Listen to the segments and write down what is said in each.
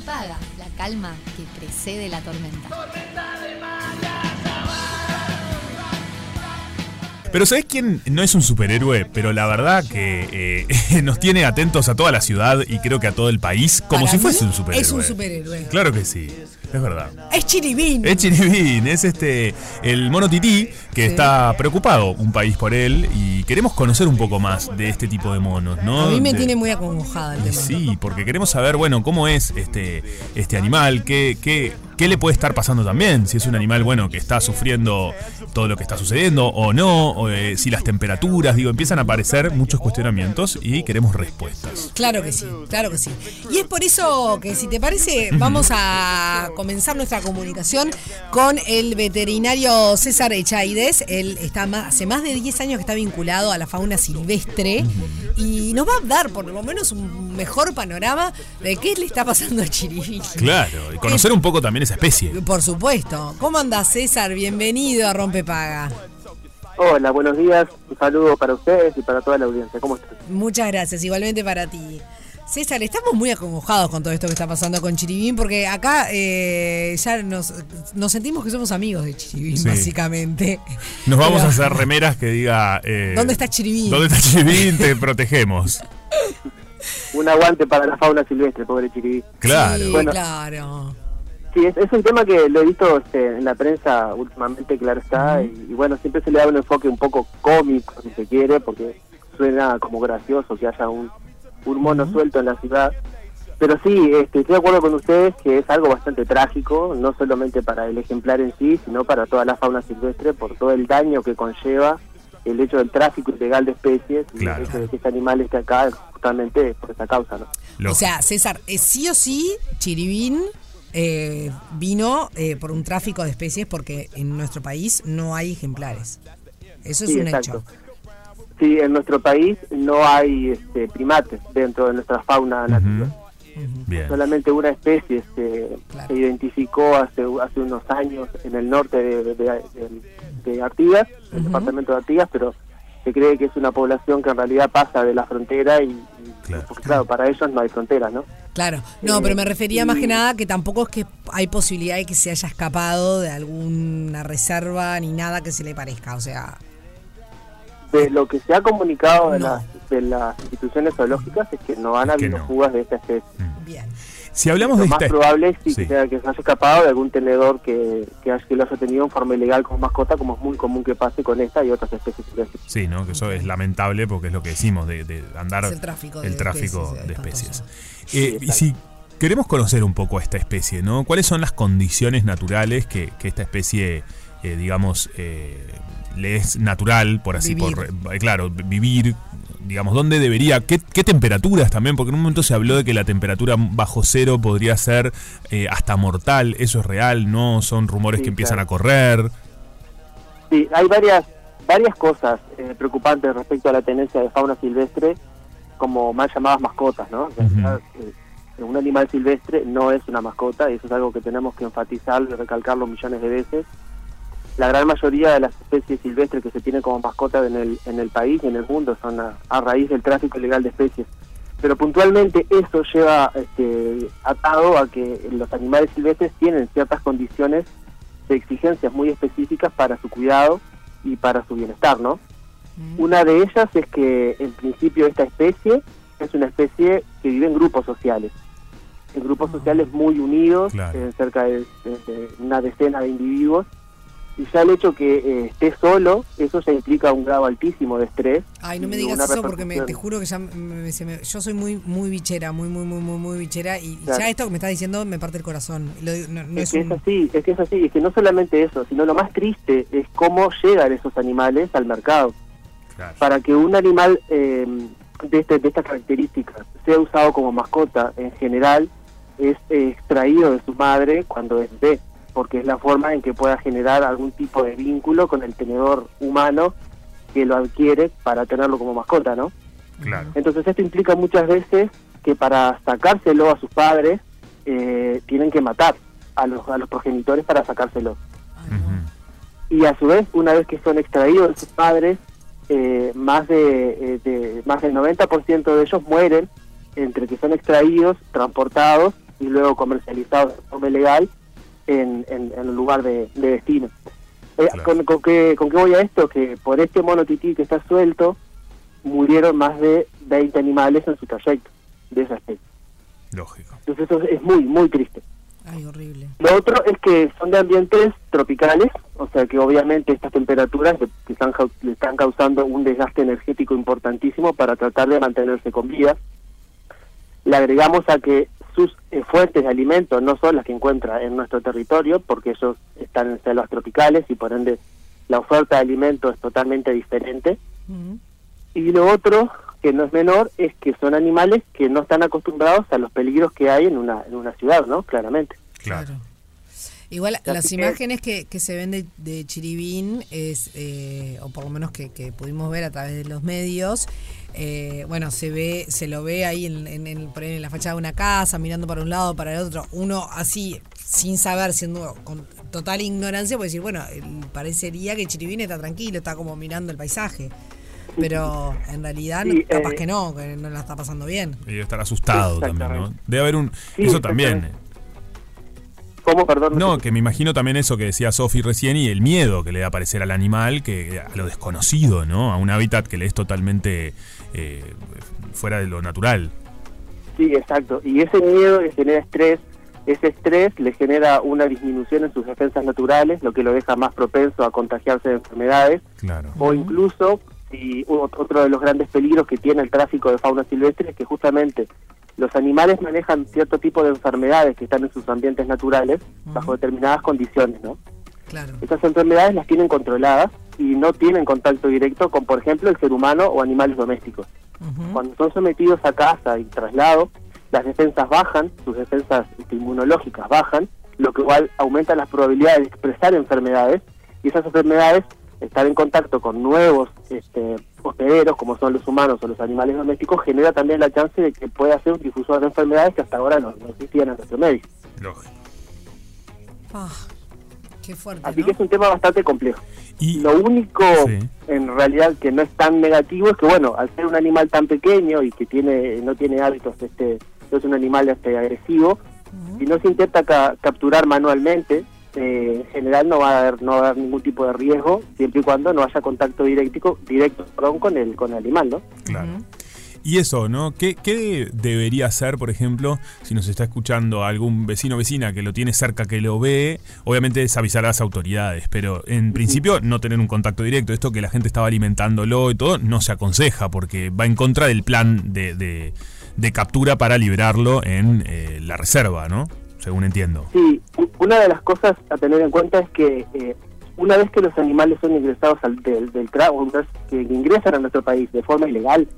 Paga, la calma que precede la tormenta. Pero ¿sabes quién no es un superhéroe? Pero la verdad que eh, nos tiene atentos a toda la ciudad y creo que a todo el país como Para si fuese un superhéroe. Es un superhéroe. Claro que sí, es verdad. Es Chiribín. Es Chiribín, es este el mono tití que está preocupado un país por él y queremos conocer un poco más de este tipo de monos, ¿no? A mí me De- tiene muy acongojada el tema. Sí, porque queremos saber, bueno, cómo es este, este animal, qué, qué, qué le puede estar pasando también, si es un animal, bueno, que está sufriendo todo lo que está sucediendo o no, o, eh, si las temperaturas, digo, empiezan a aparecer muchos cuestionamientos y queremos respuestas. Claro que sí, claro que sí. Y es por eso que, si te parece, vamos a comenzar nuestra comunicación con el veterinario César Echaides. Él está ma- hace más de 10 años que está vinculado a la fauna silvestre y nos va a dar por lo menos un mejor panorama de qué le está pasando a Chiribí. Claro, y conocer un poco también esa especie. Por supuesto. ¿Cómo anda César? Bienvenido a Rompepaga. Hola, buenos días. Un saludo para ustedes y para toda la audiencia. ¿Cómo están? Muchas gracias, igualmente para ti. César, estamos muy acongojados con todo esto que está pasando con Chiribín, porque acá eh, ya nos, nos sentimos que somos amigos de Chiribín, Sí. básicamente. Nos vamos Pero- a hacer remeras que diga... eh, ¿Dónde está Chiribín? ¿Dónde está Chiribín? Te protegemos. Un aguante para la fauna silvestre, pobre Chiribí. Claro. Sí, Bueno. claro. Sí, es, es un tema que lo he visto este, en la prensa últimamente, claro está, y, y bueno, siempre se le da un enfoque un poco cómico, si se quiere, porque suena como gracioso que haya un, un mono suelto en la ciudad. Pero sí, este, estoy de acuerdo con ustedes que es algo bastante trágico, no solamente para el ejemplar en sí, sino para toda la fauna silvestre, por todo el daño que conlleva el hecho del tráfico ilegal de especies y Claro. el hecho de que este animal esté acá justamente por esa causa, ¿no? O sea, César, eh, sí o sí, Chiribín eh, vino eh, por un tráfico de especies porque en nuestro país no hay ejemplares. Eso es Sí, un exacto. hecho. Sí, en nuestro país no hay este, primates dentro de nuestra fauna nativa. Bien. Solamente una especie este, Claro. se identificó hace, hace unos años en el norte de, de, de- de Artigas, el departamento de Artigas, pero se cree que es una población que en realidad pasa de la frontera y, y- Claro. porque claro, para ellos no hay fronteras, ¿no? Claro, no, Eh, pero me refería más que nada que tampoco es que hay posibilidad de que se haya escapado de alguna reserva ni nada que se le parezca, o sea, De lo que se ha comunicado de, No. las, de las instituciones zoológicas es que no han habido no. fugas de esta especie. bien. Si hablamos Lo de más esta... probable es sí, Sí. que, sea que se haya escapado de algún tenedor que, que, que lo haya tenido en forma ilegal como mascota, como es muy común que pase con esta y otras especies. Sí, ¿no? Que eso es lamentable porque es lo que decimos, de, de andar Es el tráfico de el tráfico especies, de espantoso. especies. Eh, y si queremos conocer un poco a esta especie, ¿no? ¿Cuáles son las condiciones naturales que, que esta especie, eh, digamos, eh, le es natural, por así, Vivir. por, claro, vivir, digamos, dónde debería, qué, qué temperaturas también, porque en un momento se habló de que la temperatura bajo cero podría ser eh, hasta mortal, eso es real, ¿no? Son rumores Sí, que empiezan claro. a correr. Sí, hay varias varias cosas eh, preocupantes respecto a la tenencia de fauna silvestre, como mal llamadas mascotas, ¿no? Eh, un animal silvestre no es una mascota, y eso es algo que tenemos que enfatizar y recalcarlo millones de veces. La gran mayoría de las especies silvestres que se tienen como mascotas en el, en el país y en el mundo son a, a raíz del tráfico ilegal de especies. Pero puntualmente eso lleva este, atado a que los animales silvestres tienen ciertas condiciones de exigencias muy específicas para su cuidado y para su bienestar, ¿no? Una de ellas es que en principio esta especie es una especie que vive en grupos sociales, en grupos sociales muy unidos, Claro. eh, cerca de, de- de una decena de individuos, y ya el hecho que eh, esté solo, eso ya implica un grado altísimo de estrés. Ay, no me digas eso porque me, te juro que ya me- se me- yo soy muy muy bichera, muy muy muy muy muy bichera y Claro. ya esto que me estás diciendo me parte el corazón. Lo digo- no, no Es es que un- es así, es que es así, es que no solamente eso, sino lo más triste es cómo llegan esos animales al mercado. Claro. para que un animal eh, de, este, de estas características sea usado como mascota en general es eh, extraído de su madre cuando es bebé, porque es la forma en que pueda generar algún tipo de vínculo con el tenedor humano que lo adquiere para tenerlo como mascota, ¿no? Claro. Entonces esto implica muchas veces que para sacárselo a sus padres eh, tienen que matar a los, a los progenitores para sacárselo y a su vez una vez que son extraídos de sus padres eh, más de, eh, de- más del 90% de ellos mueren entre que son extraídos transportados y luego comercializados de forma ilegal en, en, en el lugar de, de destino. Eh, Claro. con, con qué, ¿Con qué voy a esto? Que por este mono tití que está suelto, murieron más de 20 animales en su trayecto de esa especie. Lógico. Entonces eso es muy, muy triste. Ay, horrible. Lo otro es que son de ambientes tropicales, o sea que obviamente estas temperaturas le le están, le están causando un desgaste energético importantísimo para tratar de mantenerse con vida. Le agregamos a que sus eh, fuentes de alimento no son las que encuentra en nuestro territorio, porque ellos están en selvas tropicales y por ende la oferta de alimento es totalmente diferente. Y lo otro, que no es menor, es que son animales que no están acostumbrados a los peligros que hay en una, en una ciudad, ¿no? Claramente. Claro. Igual Así las que- imágenes que, que se ven de, de Chiribín, es, eh, o por lo menos que, que pudimos ver a través de los medios, eh, bueno, se ve, se lo ve ahí en, en, el- por ahí en la fachada de una casa, mirando para un lado, para el otro. Uno así, sin saber, siendo con total ignorancia, puede decir, bueno, parecería que Chiribín está tranquilo, está como mirando el paisaje. Pero en realidad, Sí, capaz eh, que no, que no la está pasando bien. Y debe estar asustado también, ¿no? Debe haber un... Sí, eso también. Exactamente. ¿Cómo, perdón? No, que me imagino también eso que decía Sofi recién y el miedo que le da aparecer al animal, que a lo desconocido, ¿no? A un hábitat que le es totalmente eh, fuera de lo natural. Sí, exacto. Y ese miedo le genera estrés. Ese estrés le genera una disminución en sus defensas naturales, lo que lo deja más propenso a contagiarse de enfermedades. Claro. O incluso, si otro de los grandes peligros que tiene el tráfico de fauna silvestre es que justamente los animales manejan cierto tipo de enfermedades que están en sus ambientes naturales bajo determinadas condiciones, ¿no? Claro. Esas enfermedades las tienen controladas y no tienen contacto directo con, por ejemplo, el ser humano o animales domésticos. Cuando son sometidos a caza y traslado, las defensas bajan, sus defensas este, inmunológicas bajan, lo que igual aumenta las probabilidades de expresar enfermedades y esas enfermedades estar en contacto con nuevos este, hospederos, como son los humanos o los animales domésticos, genera también la chance de que pueda ser un difusor de enfermedades que hasta ahora no, no existían en nuestro medio. Lógico. Ah, qué fuerte. Así ¿no? que es un tema bastante complejo. Y Lo único Sí. en realidad que no es tan negativo es que bueno, al ser un animal tan pequeño y que tiene no tiene hábitos este no es un animal este agresivo, si no se intenta ca- capturar manualmente, eh, en general no va a haber no va a haber ningún tipo de riesgo siempre y cuando no haya contacto directo directo perdón, con el con el animal, ¿no? Claro. Y eso, ¿no? ¿Qué, ¿Qué debería hacer, por ejemplo, si nos está escuchando algún vecino o vecina que lo tiene cerca, que lo ve? Obviamente es avisar a las autoridades, pero en principio no tener un contacto directo. Esto que la gente estaba alimentándolo y todo, no se aconseja porque va en contra del plan de, de- de captura para liberarlo en eh, la reserva, ¿no? Según entiendo. Sí, una de las cosas a tener en cuenta es que eh, una vez que los animales son ingresados al, del, del que ingresan a nuestro país de forma ilegal,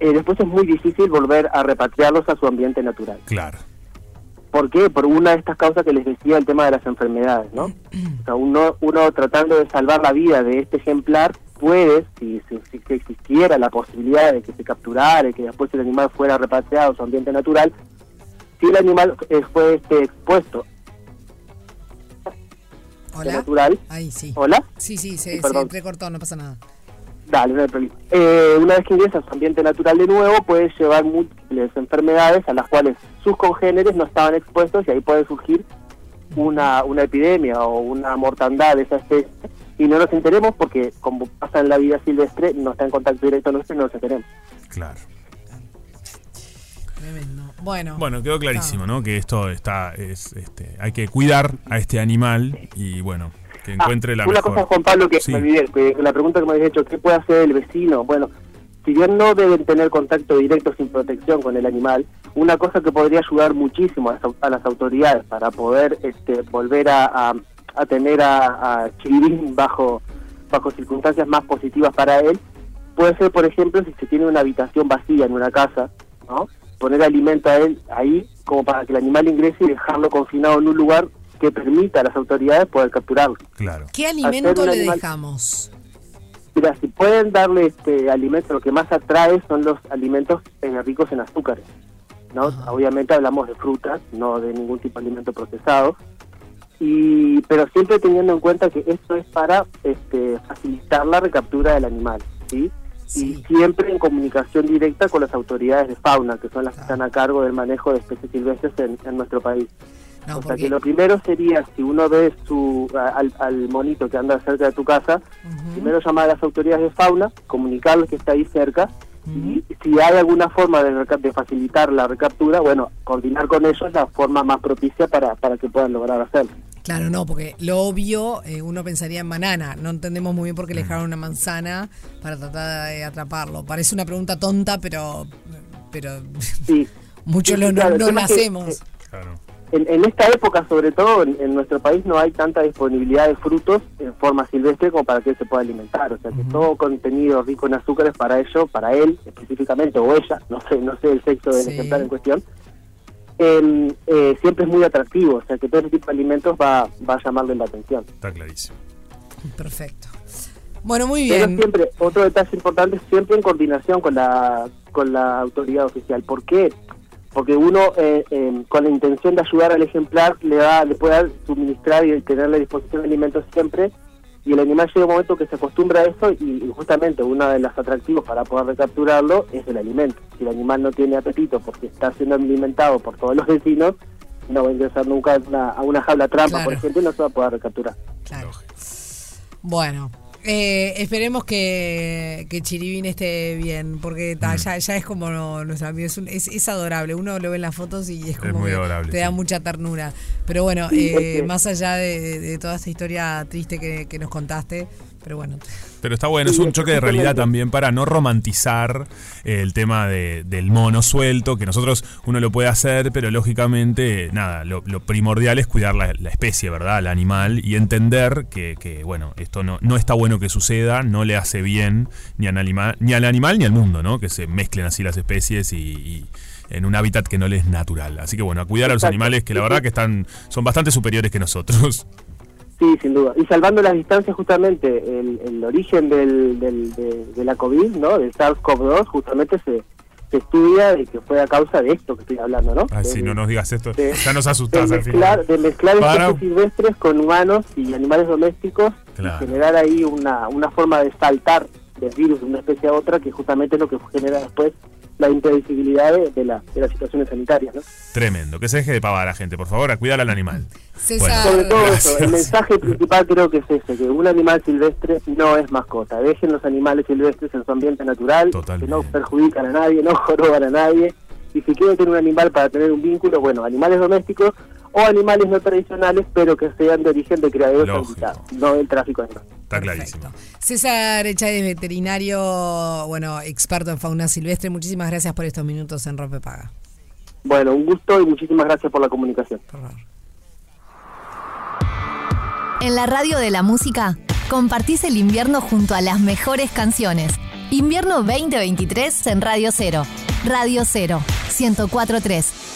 eh, después es muy difícil volver a repatriarlos a su ambiente natural. Claro. ¿Por qué? Por una de estas causas que les decía, el tema de las enfermedades, ¿no? O sea, uno, uno tratando de salvar la vida de este ejemplar puede, si, si, si existiera la posibilidad de que se capturara y que después el animal fuera repatriado a su ambiente natural, si el animal eh, fue este, expuesto Hola. natural, Ahí sí. ¿hola? Sí, sí, se, Sí, se perdón. entrecortó, no pasa nada. Dale, no hay problema. Eh, una vez que ingresa a su ambiente natural de nuevo, puede llevar múltiples enfermedades a las cuales sus congéneres no estaban expuestos y ahí puede surgir una, una epidemia o una mortandad de esa especie. Y no nos enteremos porque, como pasa en la vida silvestre, no está en contacto directo nuestro y no nos enteremos. Claro. Tremendo. Bueno. Bueno, quedó clarísimo, ¿no? Que esto está, es, este, hay que cuidar a este animal y bueno, que encuentre la Ah, una mejor. cosa, Juan Pablo, que Sí. me olvidé, que la pregunta que me habéis hecho, ¿qué puede hacer el vecino? Bueno, si bien no deben tener contacto directo sin protección con el animal, una cosa que podría ayudar muchísimo a a las autoridades para poder este, volver a, a- a tener a, a bajo circunstancias más positivas para él, puede ser, por ejemplo, si se tiene una habitación vacía en una casa, ¿no? Poner alimento a él ahí como para que el animal ingrese y dejarlo confinado en un lugar que permita a las autoridades poder capturarlo. Claro. ¿Qué alimento le animal- dejamos? Mira, si pueden darle este alimento, lo que más atrae son los alimentos eh, ricos en azúcares. ¿no? Ajá. Obviamente hablamos de frutas, no de ningún tipo de alimento procesado. Y, pero siempre teniendo en cuenta que esto es para este, facilitar la recaptura del animal. ¿sí? Sí. y siempre en comunicación directa con las autoridades de fauna, que son las que Claro. están a cargo del manejo de especies silvestres en, en nuestro país. No, o sea porque- que lo primero sería, si uno ve su, al, al monito que anda cerca de tu casa, primero llamar a las autoridades de fauna, comunicarles que está ahí cerca, y si hay alguna forma de, de facilitar la recaptura, bueno, coordinar con ellos es la forma más propicia para, para que puedan lograr hacerlo. Claro, no, porque lo obvio, eh, uno pensaría en banana. No entendemos muy bien por qué le dejaron una manzana para tratar de atraparlo. Parece una pregunta tonta, pero pero Sí. muchos Sí, lo, no, claro, no que, hacemos. eh, Claro. En, en esta época, sobre todo, en, en nuestro país no hay tanta disponibilidad de frutos en forma silvestre como para que él se pueda alimentar. O sea, que todo contenido rico en azúcares para ello, para él específicamente, o ella, no sé, no sé el sexo del Sí. ejemplar en cuestión, em, eh, siempre es muy atractivo. O sea, que todo ese tipo de alimentos va, va a llamarle la atención. Está clarísimo. Perfecto. Bueno, muy Pero bien. siempre, otro detalle importante, siempre en coordinación con la, con la autoridad oficial. ¿Por qué? Porque uno, eh, eh, con la intención de ayudar al ejemplar, le da, le puede dar, suministrar y tenerle a disposición de alimentos siempre, y el animal llega un momento que se acostumbra a eso, y, y justamente uno de los atractivos para poder recapturarlo es el alimento. Si el animal no tiene apetito porque está siendo alimentado por todos los vecinos, no va a ingresar nunca a una, a una jaula trampa, Claro. por ejemplo, y no se va a poder recapturar. Claro. Bueno, eh, esperemos que, que Chiribín esté bien, porque ta, ya, ya es como no- nuestro amigo, es, un- es, es adorable. Uno lo ve en las fotos y es como muy que adorable, te da sí. mucha ternura. Pero bueno, eh, es más allá de, toda esta historia triste que, que nos contaste, pero bueno, Pero está bueno, es un choque de realidad también para no romantizar eh, el tema de- del mono suelto, que nosotros uno lo puede hacer, pero lógicamente, nada, lo, lo primordial es cuidar la, la especie, ¿verdad? Al animal y entender que, que, bueno, esto no, no está bueno que suceda, no le hace bien ni al, anima- ni al animal ni al mundo, ¿no? Que se mezclen así las especies y... y en un hábitat que no les es natural. Así que bueno, a cuidar a los Exacto. animales que la verdad que están son bastante superiores que nosotros. Sí, sin duda. Y salvando las distancias, justamente, el, el origen del, del- de, de la COVID, ¿no? Del SARS-CoV-2, justamente se, se estudia de que fue a causa de esto que estoy hablando, ¿no? Ay, sí, no nos digas esto. de- Ya nos de asustás al mezclar, final. de mezclar especies silvestres con humanos y animales domésticos Claro. y generar ahí una, una forma de saltar del virus de una especie a otra que justamente es lo que genera después la imprevisibilidad de, de la- de las situaciones sanitarias, ¿no? Tremendo. Que se deje de pavar a la gente, por favor, a cuidar al animal. César, Sobre todo Gracias. eso, el mensaje principal creo que es ese, que un animal silvestre no es mascota. Dejen los animales silvestres en su ambiente natural, Totalmente. que no perjudican a nadie, no joroban a nadie. Y si quieren tener un animal para tener un vínculo, bueno, animales domésticos o animales no tradicionales, pero que sean de origen de Lógico. habilitados, no del tráfico de animales. Está Perfecto. clarísimo. César Echades, veterinario, bueno, experto en fauna silvestre, muchísimas gracias por estos minutos en Rompe Paga. Bueno, un gusto y muchísimas gracias por la comunicación. Por favor. En la radio de la música, compartís el invierno junto a las mejores canciones. Invierno 2023 en Radio Cero. Radio Cero, 1043.